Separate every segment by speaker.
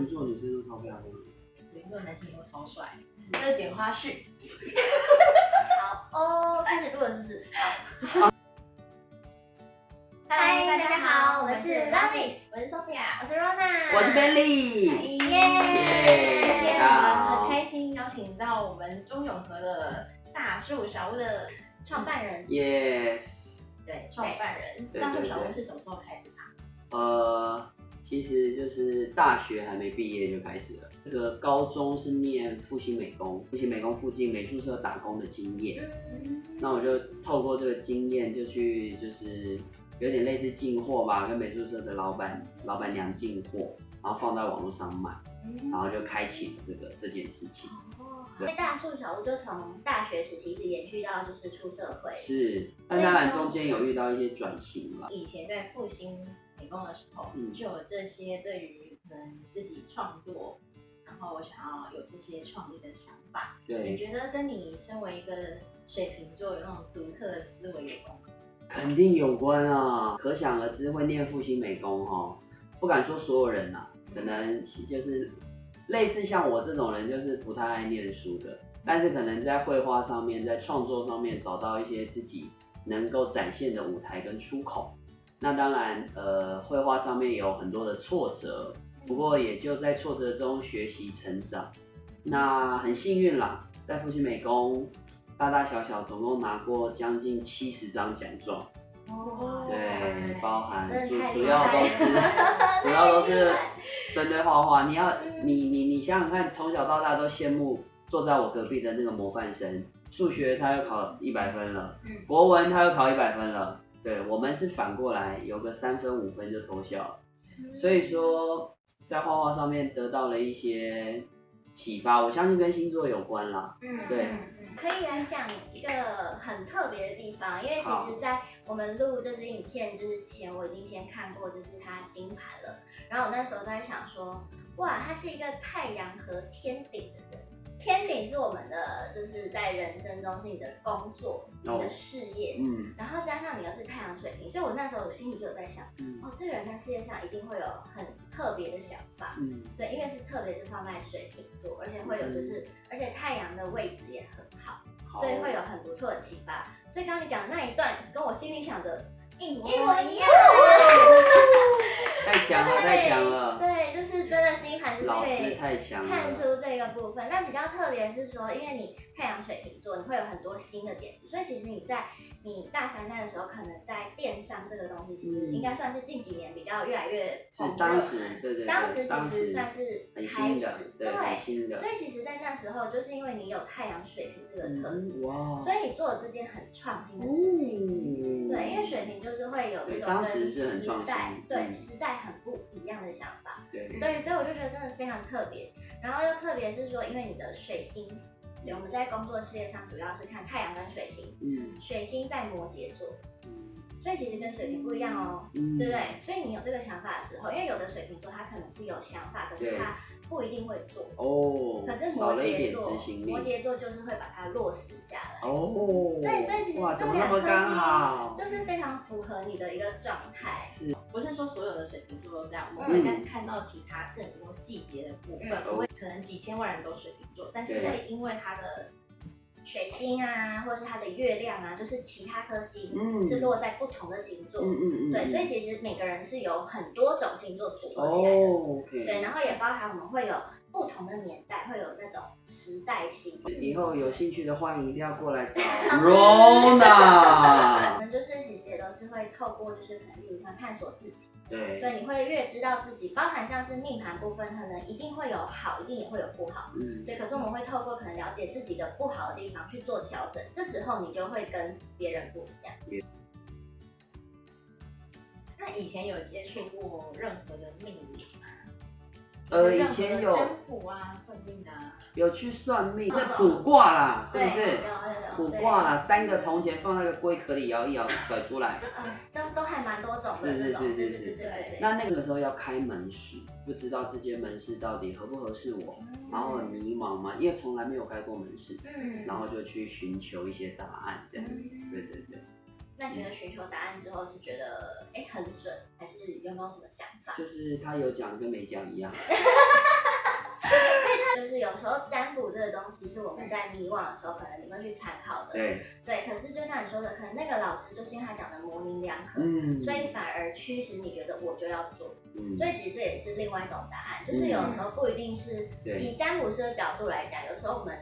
Speaker 1: 连座女生都超漂亮，
Speaker 2: 连座男性都超帅，这是剪花絮。
Speaker 3: 好哦，开始录了是不是？好。嗨，大家好，我们是 Lovis，我是 Sophia，我是 Rona，
Speaker 1: 我是 Benny，
Speaker 3: 耶！
Speaker 2: 我们很开心邀请到我们中永和的大树小屋的创办人
Speaker 1: ，Yes，
Speaker 2: 对，创办人。大树小屋是什么时候开始的？
Speaker 1: 呃。其实就是大学还没毕业就开始了。这个高中是念复兴美工，复兴美工附近美术社打工的经验。那我就透过这个经验，就去就是有点类似进货吧，跟美术社的老板老板娘进货，然后放在网络上卖，然后就开启了这个这件事情。
Speaker 3: 哦，所以大树小屋就从大学时期一直延续到就是出社会。
Speaker 1: 是，但当然中间有遇到一些转型了。
Speaker 2: 以前在复兴。美工的时候，就有这些对于可能自己创作，然后我想要有这些创意的想法。
Speaker 1: 对，
Speaker 2: 你觉得跟你身为一个水瓶座有那种独特的思维有关吗？
Speaker 1: 肯定有关啊！可想而知，会念复兴美工哦，不敢说所有人呐、啊，可能就是类似像我这种人，就是不太爱念书的，但是可能在绘画上面，在创作上面找到一些自己能够展现的舞台跟出口。那当然，呃，绘画上面有很多的挫折，不过也就在挫折中学习成长。那很幸运啦，在复兴美工，大大小小总共拿过将近七十张奖状。
Speaker 3: 哦，
Speaker 1: 对，包含主 主要都是主要都是针对画画。你要你你你想想看，从小到大都羡慕坐在我隔壁的那个模范生，数学他又考一百分了，国文他又考一百分了。对，我们是反过来，有个三分五分就偷笑，所以说在画画上面得到了一些启发，我相信跟星座有关啦。
Speaker 3: 嗯，
Speaker 1: 对，
Speaker 3: 可以来讲一个很特别的地方，因为其实，在我们录这支影片之前，我已经先看过就是他星盘了，然后我那时候在想说，哇，他是一个太阳和天顶的人。天顶是我们的，就人生中是你的工作、你的事业，嗯，然后加上你又是太阳水瓶，所以我那时候心里就有在想，哦，这个人在事业上一定会有很特别的想法，嗯，对，因为是特别是放在水瓶座，而且会有就是，而且太阳的位置也很好，所以会有很不错的启发。所以刚刚你讲的那一段，跟我心里想的一模一样，
Speaker 1: 太强了，太强了，
Speaker 3: 对，就是真的星盘就是可以看出这个部分。那比较特别是说，因为你太阳水瓶座，你会有很多新的点子，所以其实你在你大三那的时候，可能在电商这个东西，其实应该算是近几年比较越来越
Speaker 1: 是当时，对对，
Speaker 3: 当时其实算是开始，
Speaker 1: 对，
Speaker 3: 所以其实，在那时候，就是因为你有太阳水瓶这个特质，哇，所以你做了这件很创新的事情，对，因为水瓶就是会有这种跟时代，对时代很不一样的想法，对，所以我就觉得真的非常特别。然后又特别是说，因为你的水星。对，我们在工作事业上主要是看太阳跟水星，嗯，水星在摩羯座，嗯，所以其实跟水瓶不一样哦，嗯，对不对？所以你有这个想法的时候，因为有的水瓶座他可能是有想法，可是他不一定会做哦。可是摩羯座，摩羯座就是会把它落实下来哦。对，所以其实这两颗星就是非常符合你的一个状态。
Speaker 2: 是，不是说所有的水瓶座都这样，我们会看看到其他更多细节的部分，不会可能几千万人都水瓶座，但是会因为他。的水星啊，或者是它的月亮啊，就是其他颗星是落在不同的星座，嗯嗯嗯，对，所以其实每个人是有很多种星座组合起来的，哦 okay、对，然后也包含我们会有不同的年代，会有那种时代星。
Speaker 1: 以后有兴趣的话，你一定要过来找 Rona。
Speaker 3: 我们就是其实也都是会透过就是可能比如说探索自己。
Speaker 1: 对，
Speaker 3: 所以，你会越知道自己，包含像是命盘部分，可能一定会有好，一定也会有不好。嗯，对。可是我们会透过可能了解自己的不好的地方去做调整，这时候你就会跟别人不一样。嗯。
Speaker 2: 那以前有接触过任何的命理吗？
Speaker 1: 呃，以前有。
Speaker 2: 占卜啊，算命啊。
Speaker 1: 有去算命，那卜卦啦，是不是？卜卦啦，三个铜钱放那个龟壳里摇一摇，甩出来。
Speaker 3: 嗯，都都还蛮多种的。是是是是是，对。
Speaker 1: 那那个时候要开门市，不知道这间门市到底合不合适我，然后很迷茫嘛，因为从来没有开过门市，嗯，然后就去寻求一些答案，这样子。对对对。
Speaker 3: 那你觉得寻求答案之后是觉得哎很准，还是有没有什么想法？
Speaker 1: 就是他有讲跟没讲一样
Speaker 3: 就是有。时候占卜这个东西是我们在迷惘的时候，可能你会去参考的。
Speaker 1: 对。
Speaker 3: 对，可是就像你说的，可能那个老师就是因为他讲的模棱两可，嗯，所以反而驱使你觉得我就要做。嗯。所以其实这也是另外一种答案，就是有的时候不一定是以占卜师的角度来讲，有时候我们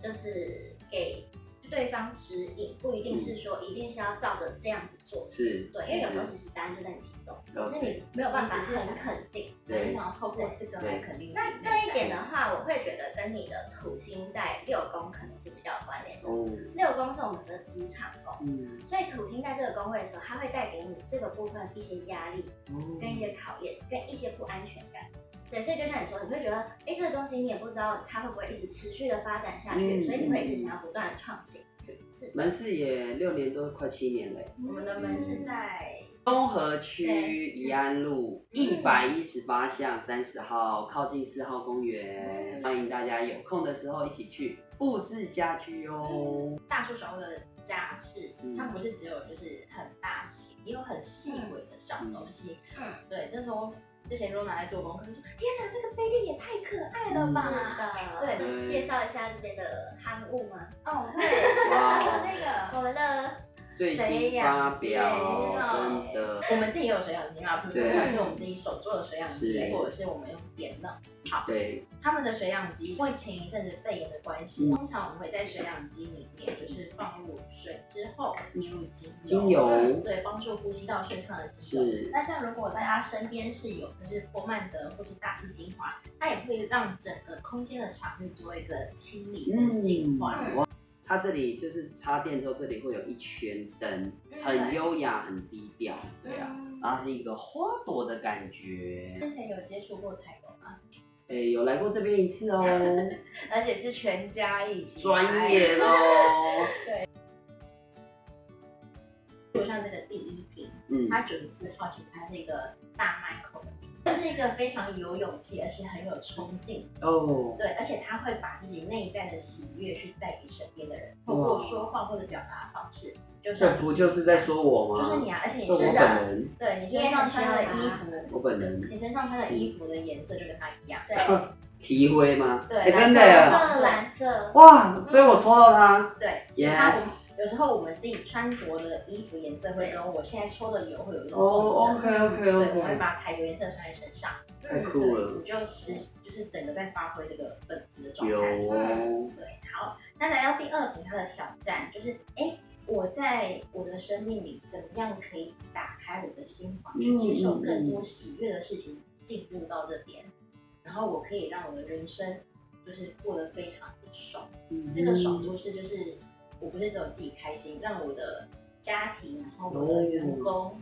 Speaker 3: 就是给。对方指引不一定是说一定是要照着这样子做，
Speaker 1: 是
Speaker 3: 对，因为有时候其实答案就在你心中，只是你没有办法很肯定，
Speaker 2: 对，想要透过这个来肯定。
Speaker 3: 那这一点的话，我会觉得跟你的土星在六宫可能是比较有关联的。哦，六宫是我们的职场宫，嗯，所以土星在这个宫位的时候，它会带给你这个部分一些压力，跟一些考验，跟一些不安全感。对，所以就像你说，你会觉得，哎，这个东西你也不知道它会不会一直持续的发展下去，所以你会一直想要不断的创新。
Speaker 1: 门市也六年多，快七年了。
Speaker 2: 我们的门市在
Speaker 1: 东河区宜安路一百一十八巷三十号，靠近四号公园，欢迎大家有空的时候一起去布置家居哦。
Speaker 2: 大叔手的家饰，它不是只有就是很大型，也有很细微的小东西。嗯，对，这时候。之前若拿来做功课，就说：“天哪，这个杯垫也太可爱了吧！”
Speaker 3: 是的，对，介绍一下这边的刊物吗？
Speaker 2: 哦，对，哇，那个
Speaker 3: 我们的。
Speaker 1: 最新发表，真的，
Speaker 2: 我们自己也有水养机嘛，不管是我们自己手做的水养机，或者是我们用电脑。好，
Speaker 1: 对，
Speaker 2: 他们的水养机，因为前一阵子肺炎的关系，通常我们会在水养机里面就是放入水之后，滴入精
Speaker 1: 精油，
Speaker 2: 对，帮助呼吸道顺畅的精油。那像如果大家身边是有就是波曼德或是大师精华，它也会让整个空间的场域做一个清理跟净化。
Speaker 1: 它这里就是插电之后，这里会有一圈灯，很优雅，很低调，对啊，然后是一个花朵的感觉。
Speaker 2: 之前有接触过采购吗？
Speaker 1: 哎，有来过这边一次哦，
Speaker 2: 而且是全家一起，
Speaker 1: 专业哦。
Speaker 2: 对，就像这个第一瓶，嗯，它九十四号，其实它是一个大麦是一个非常有勇气，而且很有冲劲哦。Oh. 对，而且他会把自己内在的喜悦去带给身边的人，透过说话或者表达方式。就
Speaker 1: 这不就是在说我吗？
Speaker 2: 就是你啊，而且你
Speaker 1: 是的，
Speaker 2: 对你身上穿的衣服，
Speaker 1: 我本人，
Speaker 2: 你身上穿的衣服的颜色就跟他一样，对，
Speaker 1: 提灰吗？
Speaker 2: 对，
Speaker 1: 真的
Speaker 3: 呀，蓝色，
Speaker 1: 哇，所以我抽到他，
Speaker 2: 对，Yes。有时候我们自己穿着的衣服颜色会跟我现在抽的油会有一种
Speaker 1: 哦，OK OK OK，
Speaker 2: 对，我会把彩油颜色穿在身上，
Speaker 1: 太酷了，
Speaker 2: 我就实就是整个在发挥这个本质的状态。对，好，那来到第二题，它的挑战就是，哎，我在我的生命里怎么样可以打开我的心房，去接受更多喜悦的事情进入到这边，然后我可以让我的人生就是过得非常的爽，这个爽度是就是。我不是只有自己开心，让我的家庭，然后我的员工，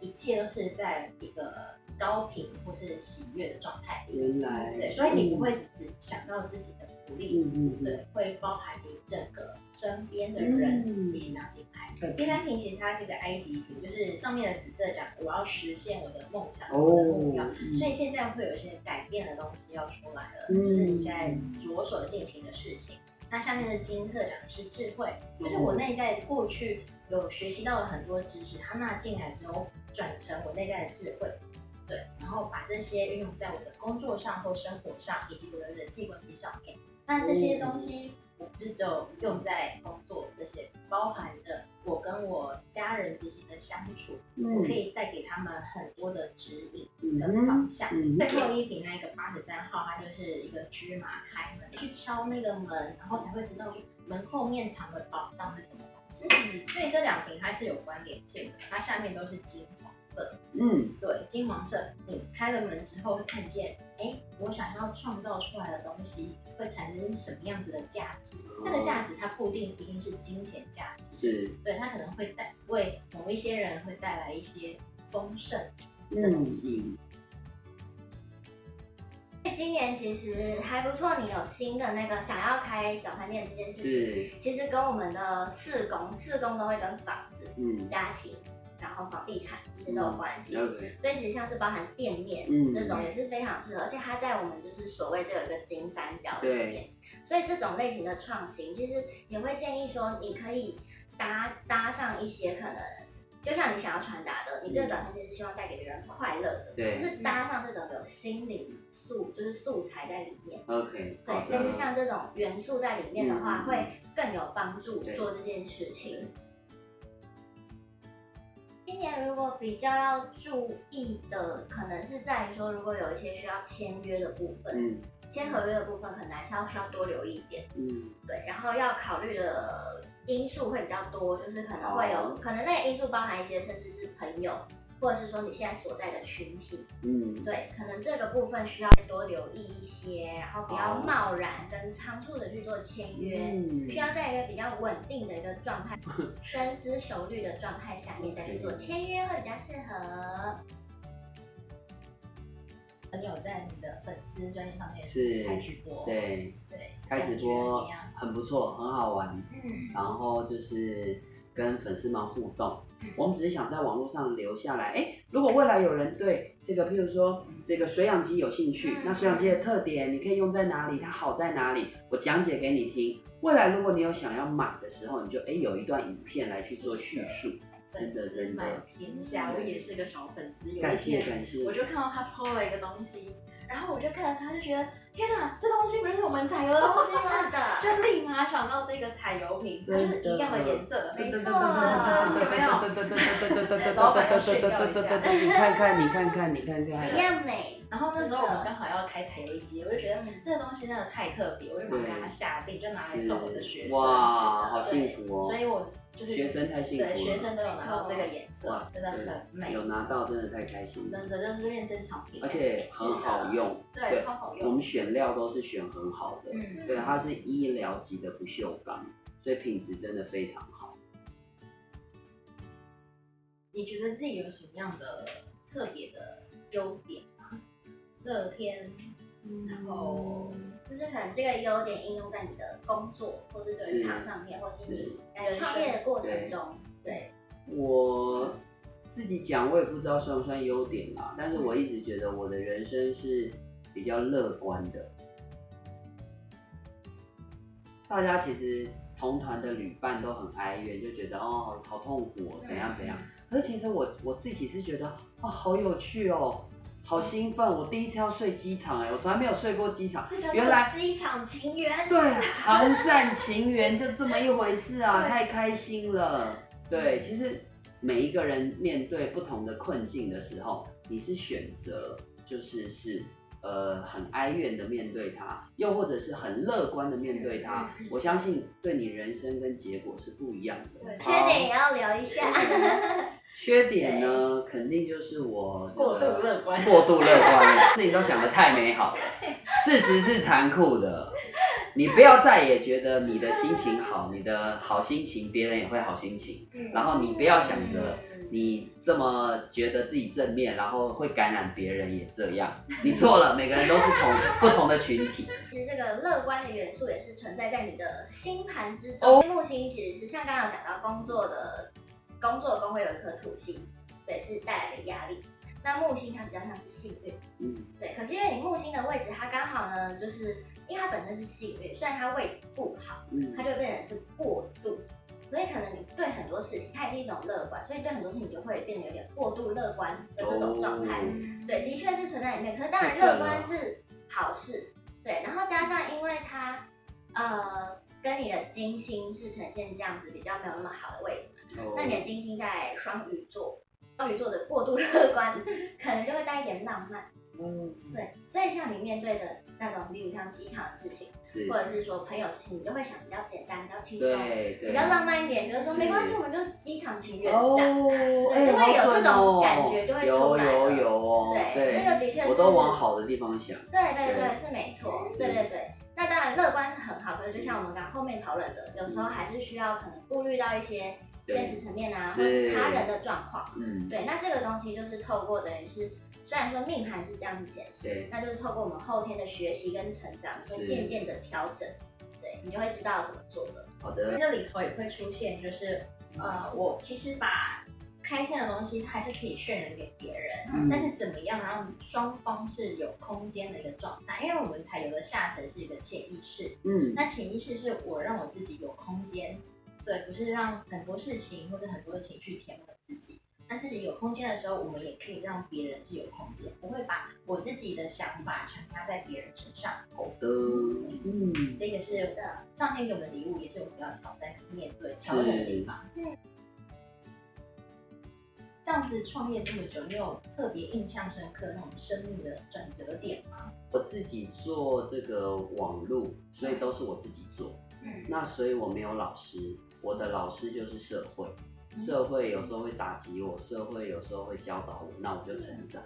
Speaker 2: 一切都是在一个高频或是喜悦的状态里。
Speaker 1: 原来，
Speaker 2: 对，所以你不会只想到自己的福利，嗯、对，会包含你整个身边的人一起拿进来。嗯、第三瓶其实它是一个埃及瓶，就是上面的紫色讲我要实现我的梦想、哦、我的目标，所以现在会有一些改变的东西要出来了，嗯、就是你现在着手进行的事情。那下面的金色讲的是智慧，就是我内在过去有学习到了很多知识，它纳进来之后转成我内在的智慧，对，然后把这些运用在我的工作上或生活上，以及我的人际关系上面。那这些东西。我不是只有用在工作这些，包含着我跟我家人之间的相处，嗯、我可以带给他们很多的指引跟方向。嗯嗯、最后一瓶那个八十三号，它就是一个芝麻开门，去敲那个门，然后才会知道说门后面藏的宝藏是什么东西。嗯、所以这两瓶它是有关联性的，它下面都是金黄色。嗯，对，金黄色，你开了门之后会看见，哎、欸，我想要创造出来的东西会产生什么样子的价值？哦、这个价值它不一定一定是金钱价值，是，对，它可能会带为某一些人会带来一些丰盛的东西。
Speaker 3: 嗯、今年其实还不错，你有新的那个想要开早餐店这件事情，其实跟我们的四宫，四宫都会跟房子、嗯、家庭。然后房地产这些都有关系，嗯、所以其实像是包含店面、嗯、这种也是非常适合，而且它在我们就是所谓这有一个金三角里面，所以这种类型的创新，其实也会建议说，你可以搭搭上一些可能就像你想要传达的，你这个早餐就是希望带给别人快乐的，对，就是搭上这种有心灵素，就是素材在里面。
Speaker 1: OK，
Speaker 3: 对，但是像这种元素在里面的话，嗯、会更有帮助做这件事情。今年如果比较要注意的，可能是在于说，如果有一些需要签约的部分，嗯，签合约的部分，可能还是要需要多留意一点，嗯，对，然后要考虑的。因素会比较多，就是可能会有，oh. 可能那个因素包含一些，甚至是朋友，或者是说你现在所在的群体，嗯，对，可能这个部分需要多留意一些，然后不要贸然跟仓促的去做签约，oh. 需要在一个比较稳定的一个状态，深思熟虑的状态下面再去做签约会比较适合。
Speaker 2: 你有在你的粉丝专业上面是开直播，
Speaker 1: 对对，开直播很不错，很好玩。嗯，然后就是跟粉丝们互动。嗯、我们只是想在网络上留下来。哎，如果未来有人对这个，譬如说这个水养机有兴趣，嗯、那水养机的特点，你可以用在哪里？它好在哪里？我讲解给你听。未来如果你有想要买的时候，你就哎有一段影片来去做叙述。真的真的，
Speaker 2: 天下，我也是个小粉丝。
Speaker 1: 感谢感谢。
Speaker 2: 我就看到他 PO 了一个东西，然后我就看到他，就觉得天哪，这东西不是我们采油的东西吗？
Speaker 3: 是的，
Speaker 2: 就立马想到这个彩油瓶，它就是一样的颜色，没错。有没有？老板要炫耀一下。
Speaker 1: 你看看，你看看，你看看，
Speaker 3: 一样美。
Speaker 2: 然后那时候我们刚好要开采油机，我就觉得这个东西真的太特别，我就马上给他下定，就拿来送我的学生。
Speaker 1: 哇，好幸福哦！
Speaker 2: 所以我。就是
Speaker 1: 学生太幸福了，
Speaker 2: 对，学生都有拿到这个颜色，真的很美。
Speaker 1: 有拿到真的太开心了，
Speaker 2: 真的就是变珍藏品，
Speaker 1: 而且很好用，
Speaker 2: 对，超好用。
Speaker 1: 我们选料都是选很好的，嗯，对，它是医疗级的不锈钢，所以品质真的非常好。
Speaker 2: 你觉得自己有什么样的特别的优点吗？乐天。然后
Speaker 3: 就是可能这个优点应用在你的工作或者职场上面，或是你在创业的过程中。对，
Speaker 1: 我自己讲，我也不知道算不算优点啦。但是我一直觉得我的人生是比较乐观的。大家其实同团的旅伴都很哀怨，就觉得哦好痛苦，怎样怎样。可是其实我我自己是觉得哦好有趣哦。好兴奋！我第一次要睡机场哎，我从来没有睡过机场。原来
Speaker 3: 机场情缘。
Speaker 1: 对，航站情缘就这么一回事啊，太开心了。对，其实每一个人面对不同的困境的时候，你是选择就是是呃很哀怨的面对它，又或者是很乐观的面对它。我相信对你人生跟结果是不一样的。
Speaker 3: 缺点也要聊一下。
Speaker 1: 缺点呢，肯定就是我
Speaker 2: 过度乐观，
Speaker 1: 过度乐观，事情都想得太美好了。事实是残酷的，你不要再也觉得你的心情好，你的好心情别人也会好心情。然后你不要想着你这么觉得自己正面，然后会感染别人也这样。你错了，每个人都是同不同的群体。
Speaker 3: 其实这个乐观的元素也是存在在你的星盘之中。木星其实是像刚刚有讲到工作的。工作宫会有一颗土星，对，是带来的压力。那木星它比较像是幸运，嗯，对。可是因为你木星的位置，它刚好呢，就是因为它本身是幸运，虽然它位置不好，嗯，它就变成是过度，所以可能你对很多事情，它也是一种乐观，所以对很多事情你就会变得有点过度乐观的这种状态。哦、对，的确是存在里面。可是当然乐观是好事，对。然后加上因为它呃跟你的金星是呈现这样子比较没有那么好的位置。那你的金星在双鱼座，双鱼座的过度乐观，可能就会带一点浪漫。嗯，对，所以像你面对的那种，例如像机场的事情，或者是说朋友事情，你就会想比较简单、比较轻松、比较浪漫一点，觉得说没关系，我们就机场情缘这样，对，就会有这种感觉，就会出来。
Speaker 1: 有有有，
Speaker 3: 对，这个的确是，
Speaker 1: 我都往好的地方想。
Speaker 3: 对对对，是没错，对对对。那当然乐观是很好，可是就像我们刚刚后面讨论的，有时候还是需要可能顾虑到一些。现实层面啊，或是。他人的状况，嗯，对，那这个东西就是透过等于是，虽然说命盘是这样子显示，那就是透过我们后天的学习跟成长，会渐渐的调整，对你就会知道怎么做的。
Speaker 1: 好的，
Speaker 2: 这里头也会出现，就是呃，我其实把开心的东西还是可以渲染给别人，嗯、但是怎么样让双方是有空间的一个状态？因为我们才有的下层是一个潜意识，嗯，那潜意识是我让我自己有空间。对，不是让很多事情或者很多的情绪填满自自己。那自己有空间的时候，我们也可以让别人是有空间，不会把我自己的想法强加在别人身上。
Speaker 1: 好的，嗯，
Speaker 2: 这个是上天给我们的礼物，也是我们要挑战、面对、调整的地方。嗯。这样子创业这么久，你有特别印象深刻那种生命的转折点吗？
Speaker 1: 我自己做这个网路，所以都是我自己做。嗯，那所以我没有老师，我的老师就是社会。社会有时候会打击我，社会有时候会教导我，那我就成长。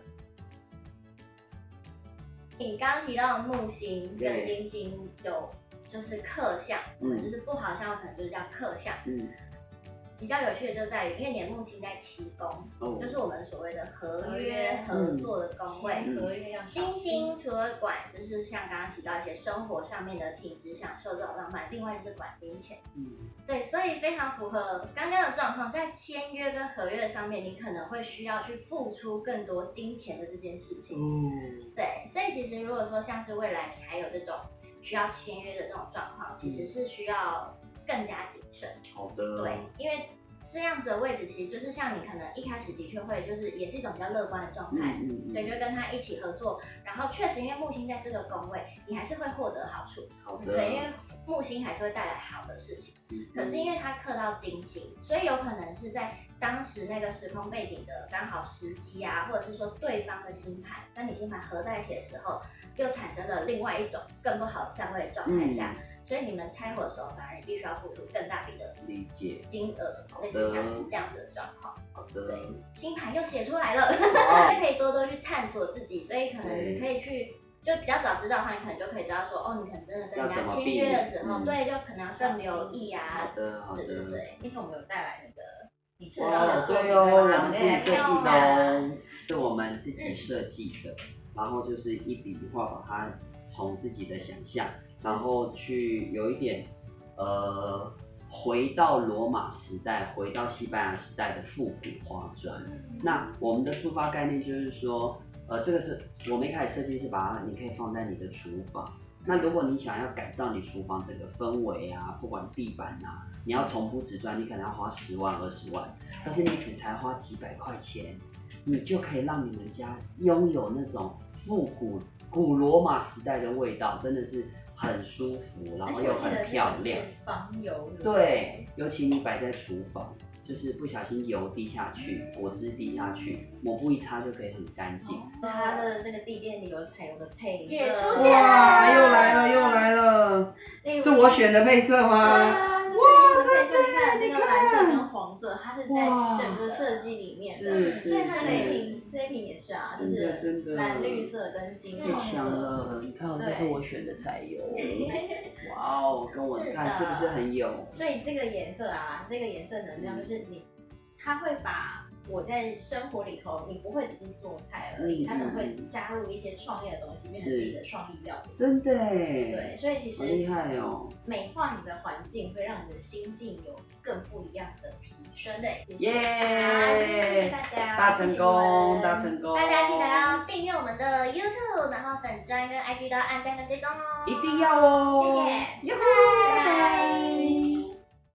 Speaker 3: 你刚刚提到的木星跟金星有就是克相，嗯，就是不好相，可能就是叫克相，嗯。比较有趣的就在于，因为你的木星在七宫，oh. 就是我们所谓的合约合作的宫位。嗯、合约要金星除了管，就是像刚刚提到一些生活上面的品质享受这种浪漫，另外就是管金钱。嗯，对，所以非常符合刚刚的状况，在签约跟合约上面，你可能会需要去付出更多金钱的这件事情。嗯，对，所以其实如果说像是未来你还有这种需要签约的这种状况，其实是需要。更加谨慎。
Speaker 1: 好的。
Speaker 3: 对，因为这样子的位置，其实就是像你可能一开始的确会，就是也是一种比较乐观的状态。嗯，嗯，嗯。对，就跟他一起合作，然后确实因为木星在这个宫位，你还是会获得好处。
Speaker 1: 好的。
Speaker 3: 对，因为木星还是会带来好的事情。嗯。可是因为它克到金星，所以有可能是在当时那个时空背景的刚好时机啊，或者是说对方的星盘跟你星盘合在一起的时候，又产生了另外一种更不好的相位状态下。嗯所以你们拆伙的时候，反而必须要付出更大笔的
Speaker 1: 理解
Speaker 3: 金额，类似像是这样子的状况。
Speaker 1: 好的。
Speaker 3: 对，星盘又写出来了，哦、可以多多去探索自己。所以可能你可以去，就比较早知道的话，你可能就可以知道说，哦，你可能真的跟人家签约的时候，对，就可能要更留意啊。
Speaker 1: 好的，好的。
Speaker 3: 对对对。
Speaker 2: 今天我们有带来那个你设
Speaker 1: 计的作品吗？我们自己设计的，是我们自己设计的。然后就是一笔一画把它从自己的想象。然后去有一点，呃，回到罗马时代，回到西班牙时代的复古花砖。那我们的出发概念就是说，呃，这个这我们一开始设计是把它，你可以放在你的厨房。那如果你想要改造你厨房整个氛围啊，不管地板啊，你要重铺瓷砖，你可能要花十万二十万，但是你只才花几百块钱，你就可以让你们家拥有那种复古古罗马时代的味道，真的是。很舒服，然后又很漂亮。
Speaker 2: 防油。
Speaker 1: 对，尤其你摆在厨房，就是不小心油滴下去，果汁滴下去，抹布一擦就可以很干净。
Speaker 2: 它的这个地垫里有彩油的配色
Speaker 3: 也出现了，哇，
Speaker 1: 又来了又来了，是我选的配色吗？
Speaker 2: 哇，这配色你看，那个蓝色跟黄色，它是在整个设计里面的，所以它这一瓶也是啊，就是蓝绿色跟金黄色。
Speaker 1: 太强了，你看，这是我选的彩油，哇哦，跟我看是不是很有？
Speaker 2: 所以这个颜色啊，这个颜色能量就是你，它会把。我在生活里头，你不会只是做菜而已，他们会加入一些创业的东西，变成自己的创意料理。
Speaker 1: 真的。
Speaker 2: 对，所以其实
Speaker 1: 很厉害哦。
Speaker 2: 美化你的环境，会让你的心境有更不一样的提升。的，
Speaker 1: 耶！
Speaker 2: 谢谢大家，
Speaker 1: 大成功，大成功。
Speaker 3: 大家记得要订阅我们的 YouTube，然后粉砖跟 IG 都要按赞跟追踪哦。
Speaker 1: 一定要哦。
Speaker 3: 谢谢，拜拜。